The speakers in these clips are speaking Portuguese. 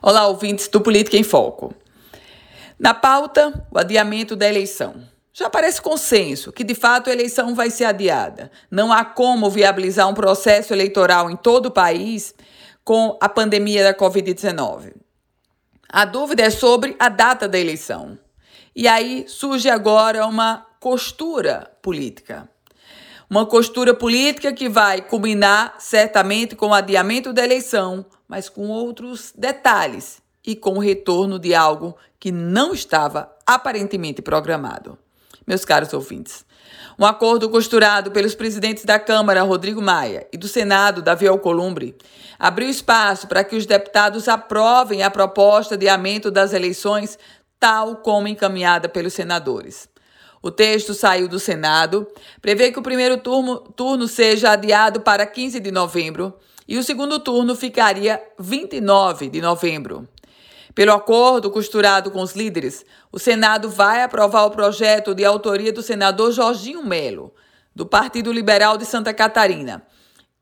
Olá, ouvintes do Política em Foco. Na pauta, o adiamento da eleição. Já parece consenso que, de fato, a eleição vai ser adiada. Não há como viabilizar um processo eleitoral em todo o país com a pandemia da Covid-19. A dúvida é sobre a data da eleição. E aí surge agora uma costura política. Uma costura política que vai culminar certamente com o adiamento da eleição, mas com outros detalhes e com o retorno de algo que não estava aparentemente programado. Meus caros ouvintes, um acordo costurado pelos presidentes da Câmara, Rodrigo Maia, e do Senado, Davi Alcolumbre, abriu espaço para que os deputados aprovem a proposta de aumento das eleições, tal como encaminhada pelos senadores. O texto saiu do Senado, prevê que o primeiro turno, turno seja adiado para 15 de novembro e o segundo turno ficaria 29 de novembro. Pelo acordo costurado com os líderes, o Senado vai aprovar o projeto de autoria do senador Jorginho Melo, do Partido Liberal de Santa Catarina.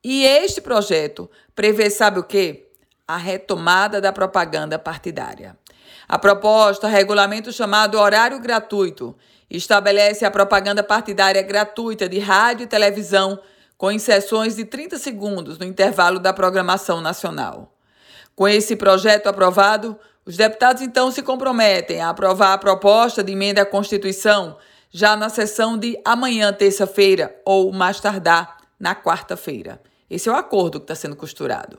E este projeto prevê, sabe o quê? A retomada da propaganda partidária. A proposta regulamenta o chamado horário gratuito estabelece a propaganda partidária gratuita de rádio e televisão com inserções de 30 segundos no intervalo da programação nacional. Com esse projeto aprovado, os deputados então se comprometem a aprovar a proposta de emenda à Constituição já na sessão de amanhã, terça-feira, ou mais tardar, na quarta-feira. Esse é o acordo que está sendo costurado.